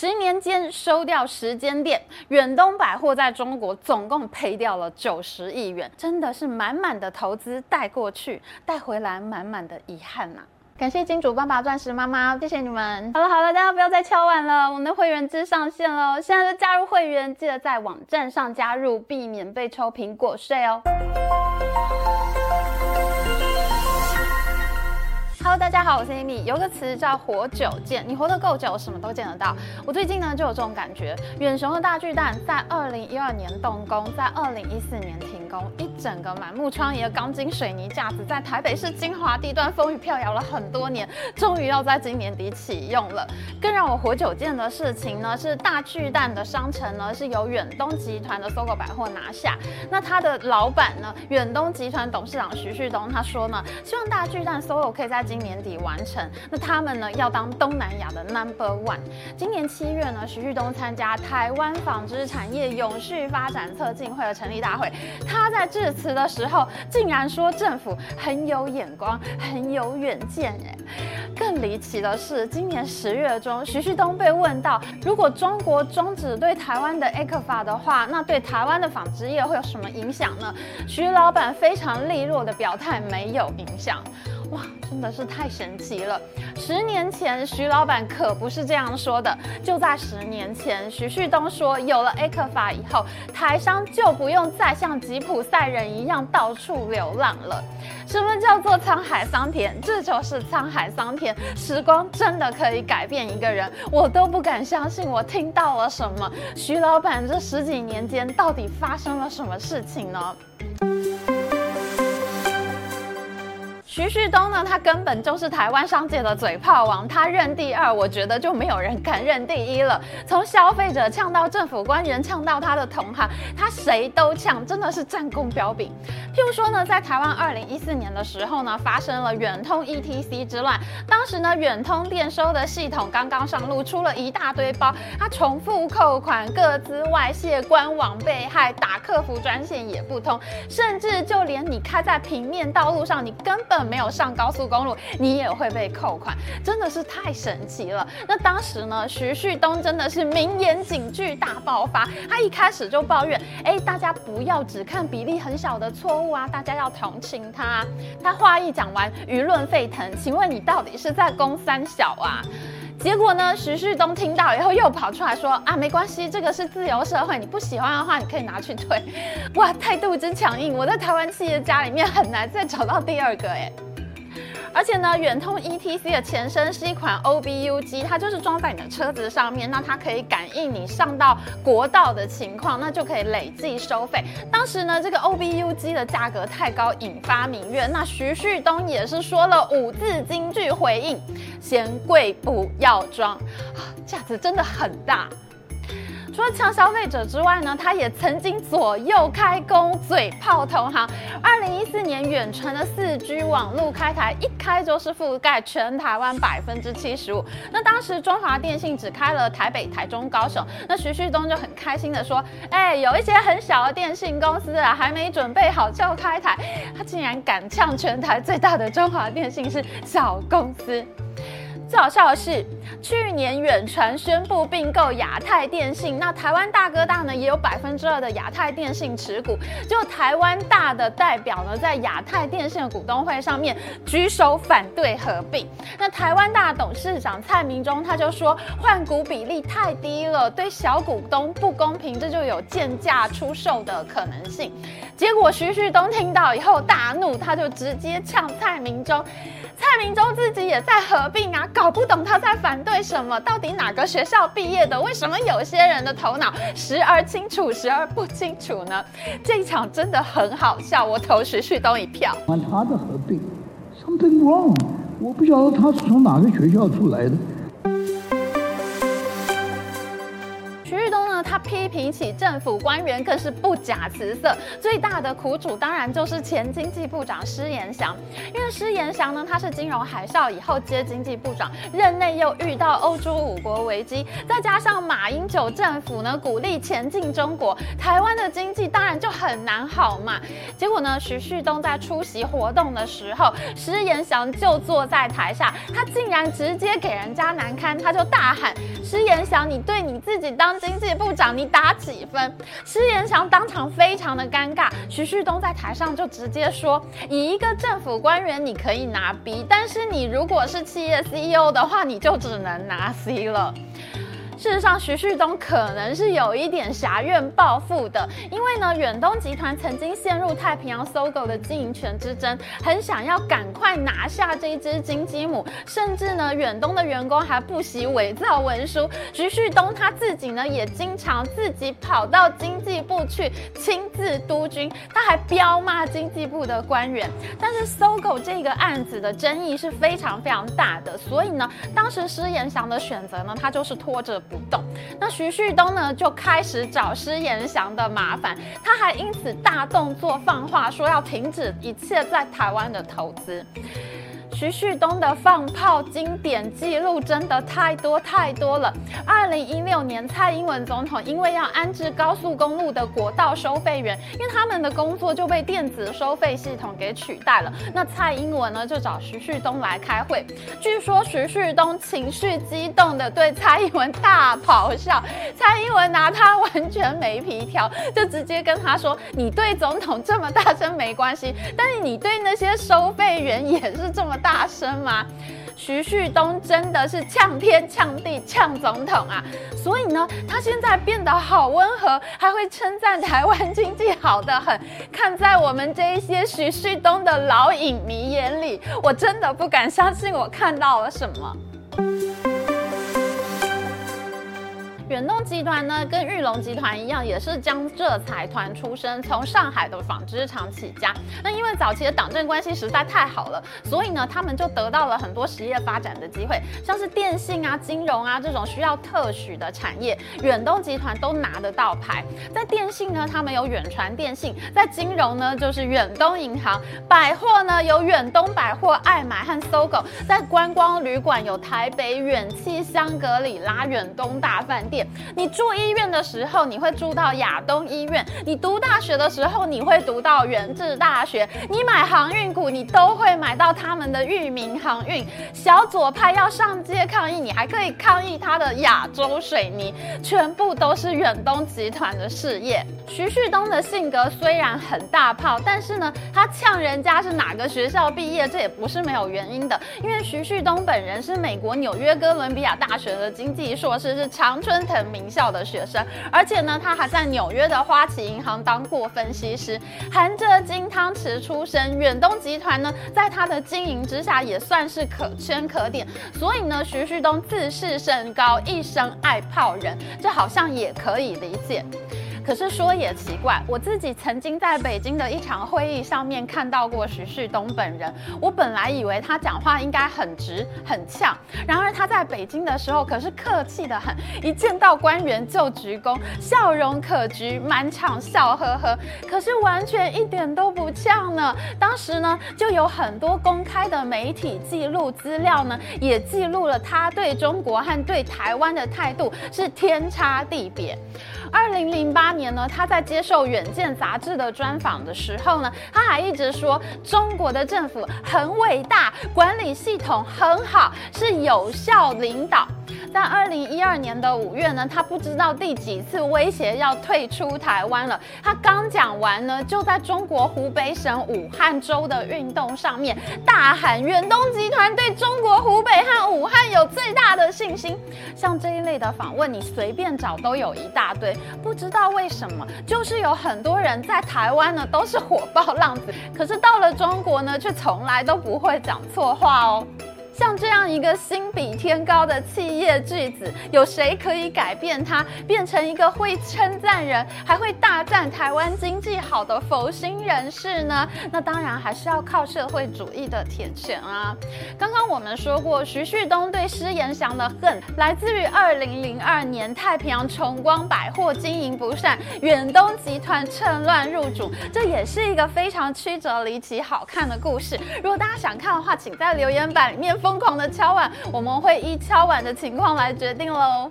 十年间收掉十间店，远东百货在中国总共赔掉了九十亿元，真的是满满的投资带过去，带回来满满的遗憾呐、啊。感谢金主爸爸、钻石妈妈，谢谢你们。好了好了，大家不要再敲碗了，我们的会员制上线了，现在就加入会员，记得在网站上加入，避免被抽苹果税哦。Hello，大家好，我是 Amy。有个词叫“活久见”，你活得够久，什么都见得到。我最近呢就有这种感觉。远雄的大巨蛋在二零一二年动工，在二零一四年停工，一整个满目疮痍的钢筋水泥架子，在台北市精华地段风雨飘摇了很多年，终于要在今年底启用了。更让我活久见的事情呢，是大巨蛋的商城呢是由远东集团的 SOGO 百货拿下。那他的老板呢，远东集团董事长徐旭东他说呢，希望大巨蛋 SOGO 可以在今年底完成，那他们呢要当东南亚的 Number One。今年七月呢，徐旭东参加台湾纺织产业永续发展策进会的成立大会，他在致辞的时候竟然说政府很有眼光，很有远见。哎，更离奇的是，今年十月中，徐旭东被问到，如果中国终止对台湾的 ECFA 的话，那对台湾的纺织业会有什么影响呢？徐老板非常利落的表态，没有影响。哇，真的是太神奇了！十年前，徐老板可不是这样说的。就在十年前，徐旭东说，有了 ECFA 以后，台商就不用再像吉普赛人一样到处流浪了。什么叫做沧海桑田？这就是沧海桑田。时光真的可以改变一个人，我都不敢相信我听到了什么。徐老板这十几年间到底发生了什么事情呢？徐旭东呢，他根本就是台湾商界的嘴炮王，他认第二，我觉得就没有人敢认第一了。从消费者呛到政府官员，呛到他的同行，他谁都呛，真的是战功彪炳。譬如说呢，在台湾二零一四年的时候呢，发生了远通 ETC 之乱，当时呢，远通电收的系统刚刚上路，出了一大堆包，他重复扣款、各资外泄、官网被害、打客服专线也不通，甚至就连你开在平面道路上，你根本没有上高速公路，你也会被扣款，真的是太神奇了。那当时呢，徐旭东真的是名言警句大爆发，他一开始就抱怨：哎，大家不要只看比例很小的错误啊，大家要同情他。他话一讲完，舆论沸腾，请问你到底是在攻三小啊？结果呢，徐旭东听到以后又跑出来说：啊，没关系，这个是自由社会，你不喜欢的话，你可以拿去退。哇，态度真强硬，我在台湾企业家里面很难再找到第二个哎。而且呢，远通 ETC 的前身是一款 OBU 机，它就是装在你的车子上面，那它可以感应你上到国道的情况，那就可以累计收费。当时呢，这个 OBU 机的价格太高，引发民怨。那徐旭东也是说了五字金句回应：嫌贵不要装，架子真的很大。除了呛消费者之外呢，他也曾经左右开弓，嘴炮同行。二零一四年远传的四 G 网路开台，一开就是覆盖全台湾百分之七十五。那当时中华电信只开了台北、台中、高雄，那徐旭东就很开心的说：“哎，有一些很小的电信公司啊，还没准备好就开台，他竟然敢呛全台最大的中华电信是小公司。”最好笑的是，去年远传宣布并购亚太电信，那台湾大哥大呢也有百分之二的亚太电信持股。就台湾大的代表呢，在亚太电信的股东会上面举手反对合并。那台湾大董事长蔡明忠他就说，换股比例太低了，对小股东不公平，这就有贱价出售的可能性。结果徐旭东听到以后大怒，他就直接呛蔡明忠。蔡明忠自己也在合并啊，搞不懂他在反对什么，到底哪个学校毕业的？为什么有些人的头脑时而清楚，时而不清楚呢？这一场真的很好笑，我投徐旭东一票。他的合并，something wrong，我不晓得他是从哪个学校出来的。他批评起政府官员更是不假辞色。最大的苦主当然就是前经济部长施延祥，因为施延祥呢，他是金融海啸以后接经济部长，任内又遇到欧洲五国危机，再加上马英九政府呢鼓励前进中国，台湾的经济当然就很难好嘛。结果呢，徐旭东在出席活动的时候，施延祥就坐在台下，他竟然直接给人家难堪，他就大喊：“施延祥，你对你自己当经济部长，你打几分？”施延祥当场非常的尴尬，徐旭东在台上就直接说：“以一个政府官员，你可以拿 B，但是你如果是企业 CEO 的话，你就只能拿 C 了。”事实上，徐旭东可能是有一点侠怨报复的，因为呢，远东集团曾经陷入太平洋搜狗的经营权之争，很想要赶快拿下这只金鸡母，甚至呢，远东的员工还不惜伪造文书。徐旭东他自己呢，也经常自己跑到经济部去亲自督军，他还彪骂经济部的官员。但是搜狗这个案子的争议是非常非常大的，所以呢，当时施延祥的选择呢，他就是拖着。不动，那徐旭东呢就开始找施延祥的麻烦，他还因此大动作放话说要停止一切在台湾的投资。徐旭东的放炮经典记录真的太多太多了。二零一六年，蔡英文总统因为要安置高速公路的国道收费员，因为他们的工作就被电子收费系统给取代了。那蔡英文呢就找徐旭东来开会。据说徐旭东情绪激动的对蔡英文大咆哮，蔡英文拿他完全没皮条，就直接跟他说：“你对总统这么大声没关系，但是你对那些收费员也是这么大。”大声吗？徐旭东真的是呛天呛地呛总统啊！所以呢，他现在变得好温和，还会称赞台湾经济好得很。看在我们这一些徐旭东的老影迷眼里，我真的不敢相信我看到了什么。远东集团呢，跟裕隆集团一样，也是江浙财团出身，从上海的纺织厂起家。那因为早期的党政关系实在太好了，所以呢，他们就得到了很多实业发展的机会，像是电信啊、金融啊这种需要特许的产业，远东集团都拿得到牌。在电信呢，他们有远传电信；在金融呢，就是远东银行；百货呢，有远东百货、爱买和搜狗在观光旅馆有台北远气、香格里拉、远东大饭店。你住医院的时候，你会住到亚东医院；你读大学的时候，你会读到元智大学；你买航运股，你都会买到他们的域名航运。小左派要上街抗议，你还可以抗议他的亚洲水泥，全部都是远东集团的事业。徐旭东的性格虽然很大炮，但是呢，他呛人家是哪个学校毕业，这也不是没有原因的。因为徐旭东本人是美国纽约哥伦比亚大学的经济硕士，是长春成名校的学生，而且呢，他还在纽约的花旗银行当过分析师，含着金汤匙出身。远东集团呢，在他的经营之下，也算是可圈可点。所以呢，徐旭东自视甚高，一生爱泡人，这好像也可以理解。可是说也奇怪，我自己曾经在北京的一场会议上面看到过徐旭东本人。我本来以为他讲话应该很直很呛，然而他在北京的时候可是客气得很，一见到官员就鞠躬，笑容可掬，满场笑呵呵。可是完全一点都不呛呢。当时呢，就有很多公开的媒体记录资料呢，也记录了他对中国和对台湾的态度是天差地别。二零零八年呢，他在接受《远见》杂志的专访的时候呢，他还一直说中国的政府很伟大，管理系统很好，是有效领导。在二零一二年的五月呢，他不知道第几次威胁要退出台湾了。他刚讲完呢，就在中国湖北省武汉州的运动上面大喊：“远东集团对中国湖北和武汉有最大的信心。”像这一类的访问，你随便找都有一大堆。不知道为什么，就是有很多人在台湾呢都是火爆浪子，可是到了中国呢，却从来都不会讲错话哦。像这样一个心比天高的企业巨子，有谁可以改变他，变成一个会称赞人，还会大赞台湾经济好的佛心人士呢？那当然还是要靠社会主义的铁拳啊！刚刚我们说过，徐旭东对施延祥的恨来自于二零零二年太平洋崇光百货经营不善，远东集团趁乱入主，这也是一个非常曲折离奇、好看的故事。如果大家想看的话，请在留言板里面封疯狂的敲碗，我们会依敲碗的情况来决定喽。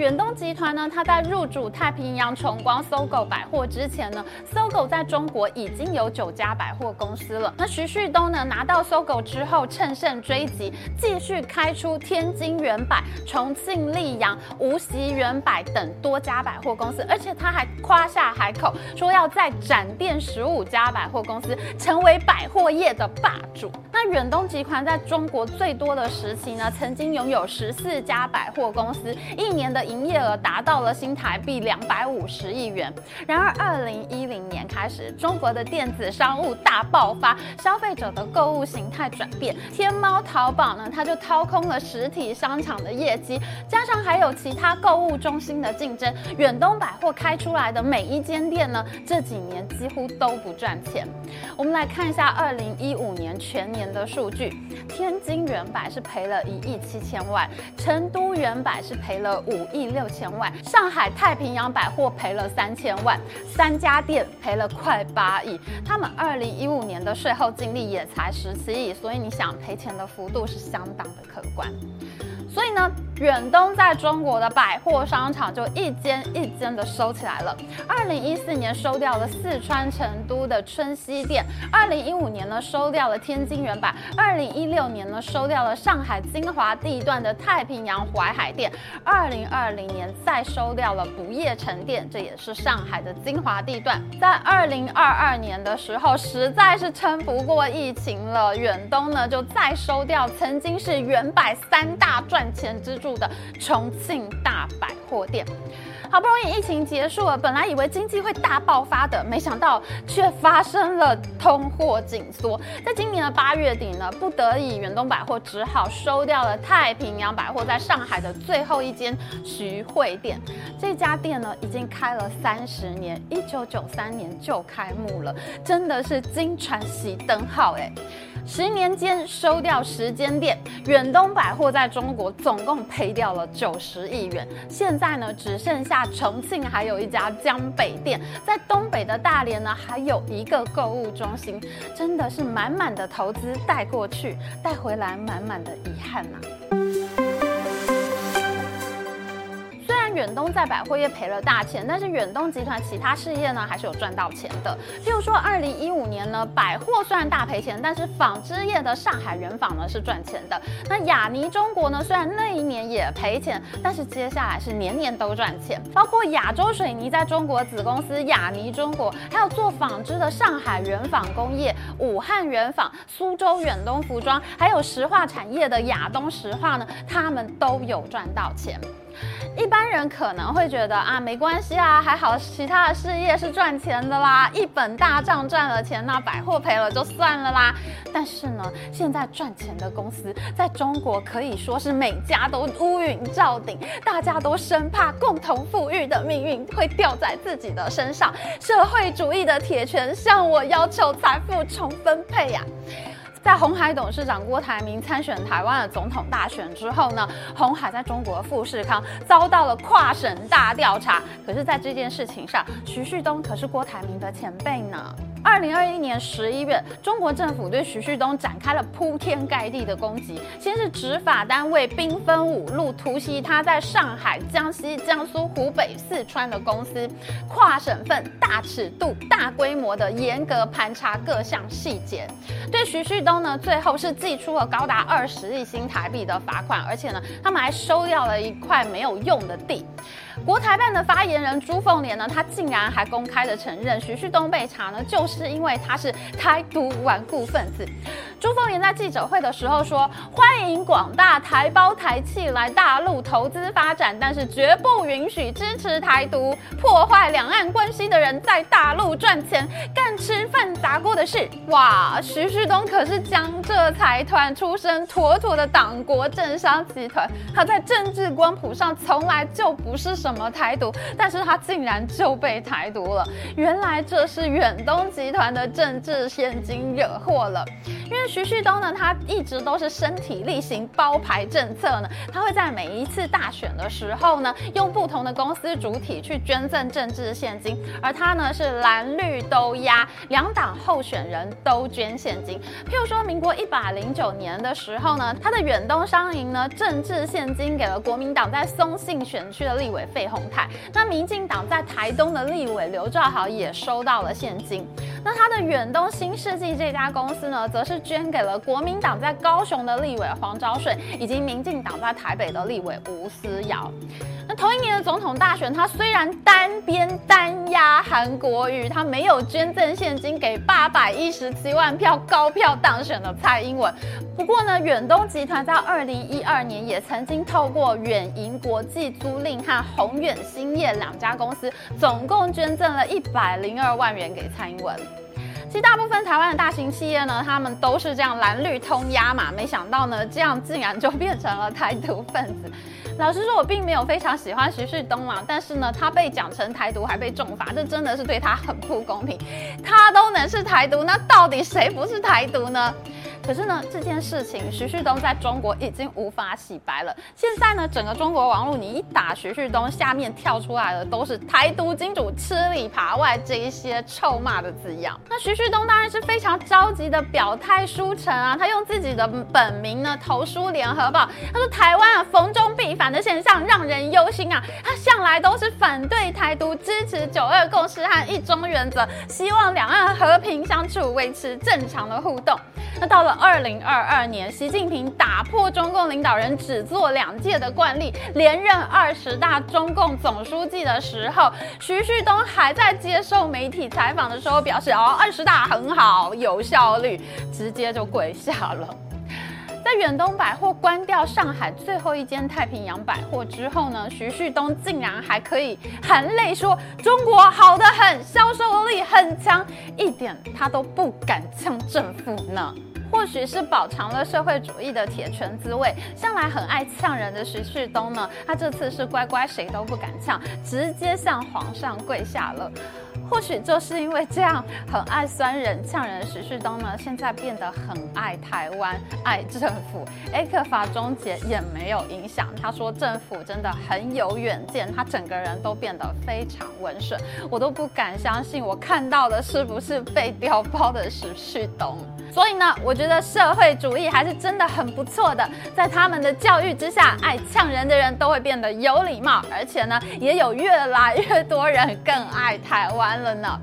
远东集团呢，它在入主太平洋崇光 SOGO 百货之前呢，SOGO 在中国已经有九家百货公司了。那徐旭东呢，拿到 SOGO 之后，乘胜追击，继续开出天津远百、重庆丽阳、无锡远百等多家百货公司，而且他还夸下海口，说要再展店十五家百货公司，成为百货业的霸主。那远东集团在中国最多的时期呢，曾经拥有十四家百货公司，一年的。营业额达到了新台币两百五十亿元。然而，二零一零年开始，中国的电子商务大爆发，消费者的购物形态转变，天猫、淘宝呢，它就掏空了实体商场的业绩，加上还有其他购物中心的竞争，远东百货开出来的每一间店呢，这几年几乎都不赚钱。我们来看一下二零一五年全年的数据，天津远百是赔了一亿七千万，成都远百是赔了五亿。六千万，上海太平洋百货赔了三千万，三家店赔了快八亿。他们二零一五年的税后净利也才十七亿，所以你想赔钱的幅度是相当的可观。所以呢，远东在中国的百货商场就一间一间的收起来了。二零一四年收掉了四川成都的春熙店，二零一五年呢收掉了天津原版，二零一六年呢收掉了上海金华地段的太平洋淮海店，二零二二零年再收掉了不夜城店，这也是上海的精华地段。在二零二二年的时候，实在是撑不过疫情了，远东呢就再收掉曾经是远百三大赚钱支柱的重庆大百货店，好不容易疫情结束了，本来以为经济会大爆发的，没想到却发生了通货紧缩。在今年的八月底呢，不得已远东百货只好收掉了太平洋百货在上海的最后一间徐汇店。这家店呢，已经开了三十年，一九九三年就开幕了，真的是金传喜灯号哎。十年间收掉十间店，远东百货在中国总共赔掉了九十亿元。现在呢，只剩下重庆还有一家江北店，在东北的大连呢，还有一个购物中心。真的是满满的投资带过去，带回来满满的遗憾呐。远东在百货业赔了大钱，但是远东集团其他事业呢，还是有赚到钱的。譬如说，二零一五年呢，百货虽然大赔钱，但是纺织业的上海原纺呢是赚钱的。那亚尼中国呢，虽然那一年也赔钱，但是接下来是年年都赚钱。包括亚洲水泥在中国子公司亚尼中国，还有做纺织的上海原纺工业、武汉原纺、苏州远东服装，还有石化产业的亚东石化呢，他们都有赚到钱。一般人可能会觉得啊，没关系啊，还好其他的事业是赚钱的啦，一本大账赚了钱，那百货赔了就算了啦。但是呢，现在赚钱的公司在中国可以说是每家都乌云罩顶，大家都生怕共同富裕的命运会掉在自己的身上，社会主义的铁拳向我要求财富重分配呀、在红海董事长郭台铭参选台湾的总统大选之后呢，红海在中国富士康遭到了跨省大调查。可是，在这件事情上，徐旭东可是郭台铭的前辈呢。二零二一年十一月，中国政府对徐旭东展开了铺天盖地的攻击。先是执法单位兵分五路突袭他在上海、江西、江苏、湖北、四川的公司，跨省份、大尺度、大规模的严格盘查各项细节。对徐旭东呢，最后是寄出了高达二十亿新台币的罚款，而且呢，他们还收掉了一块没有用的地。国台办的发言人朱凤莲呢，他竟然还公开的承认，徐旭东被查呢，就是因为他是台独顽固分子。朱凤莲在记者会的时候说：“欢迎广大台胞台企来大陆投资发展，但是绝不允许支持台独、破坏两岸关系的人在大陆赚钱、干吃饭砸锅的事。”哇，徐旭东可是江浙财团出身，妥妥的党国政商集团。他在政治光谱上从来就不是什什么台独，但是他竟然就被台独了。原来这是远东集团的政治现金惹祸了。因为徐旭东呢，他一直都是身体力行包牌政策呢，他会在每一次大选的时候呢，用不同的公司主体去捐赠政治现金，而他呢是蓝绿都压，两党候选人都捐献金。譬如说，民国一百零九年的时候呢，他的远东商银呢政治现金给了国民党在松信选区的立委费鸿泰，那民进党在台东的立委刘兆豪也收到了现金。那他的远东新世纪这家公司呢，则是捐给了国民党在高雄的立委黄昭顺，以及民进党在台北的立委吴思瑶。那同一年的总统大选，他虽然单边单压韩国瑜，他没有捐赠现金给八百一十七万票高票当选的蔡英文。不过呢，远东集团在二零一二年也曾经透过远银国际租赁和宏远兴业两家公司，总共捐赠了一百零二万元给蔡英文。其实大部分台湾的大型企业呢，他们都是这样蓝绿通压嘛，没想到呢，这样竟然就变成了台独分子。老实说，我并没有非常喜欢徐旭东嘛，但是呢，他被讲成台独还被重罚，这真的是对他很不公平。他都能是台独，那到底谁不是台独呢？可是呢，这件事情徐旭东在中国已经无法洗白了。现在呢，整个中国网络你一打徐旭东，下面跳出来的都是台独金主吃里扒外这一些臭骂的字样。那徐旭东当然是非常着急的表态书成啊，他用自己的本名呢投书联合报，他说台湾啊逢中必反的现象让人忧心啊，他向来都是反对台独，支持九二共识和一中原则，希望两岸和平相处，维持正常的互动。那到了二零二二年，习近平打破中共领导人只做两届的惯例，连任二十大中共总书记的时候，徐旭东还在接受媒体采访的时候表示：“哦，二十大很好，有效率。”直接就跪下了。在远东百货关掉上海最后一间太平洋百货之后呢，徐旭东竟然还可以含泪说：“中国好得很，销售力很强，一点他都不敢呛政府呢。”或许是饱尝了社会主义的铁拳滋味，向来很爱呛人的徐旭东呢，他这次是乖乖谁都不敢呛，直接向皇上跪下了。或许就是因为这样很爱酸人呛人的徐旭东呢，现在变得很爱台湾、爱政府。艾克法终结也没有影响，他说政府真的很有远见，他整个人都变得非常温顺，我都不敢相信我看到的是不是被调包的徐旭东。所以呢，我觉得社会主义还是真的很不错的，在他们的教育之下，爱呛人的人都会变得有礼貌，而且呢，也有越来越多人更爱台湾了呢。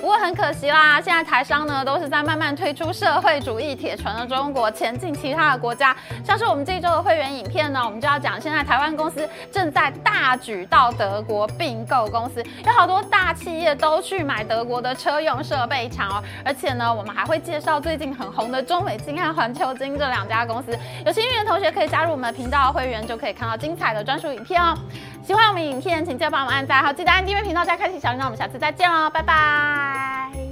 不过很可惜啦，现在台商呢都是在慢慢推出社会主义铁拳的中国，前进其他的国家。像是我们这一周的会员影片呢，我们就要讲，现在台湾公司正在大举到德国并购公司，有好多大企业都去买德国的车用设备厂哦。而且呢，我们还会介绍最近很红的中美金和环球金这两家公司。有幸运的同学可以加入我们频道的会员，就可以看到精彩的专属影片哦。喜欢我们影片，请记得帮我们按赞，好，记得按订阅频道加开启小铃铛。我们下次再见喽，拜拜。Bye.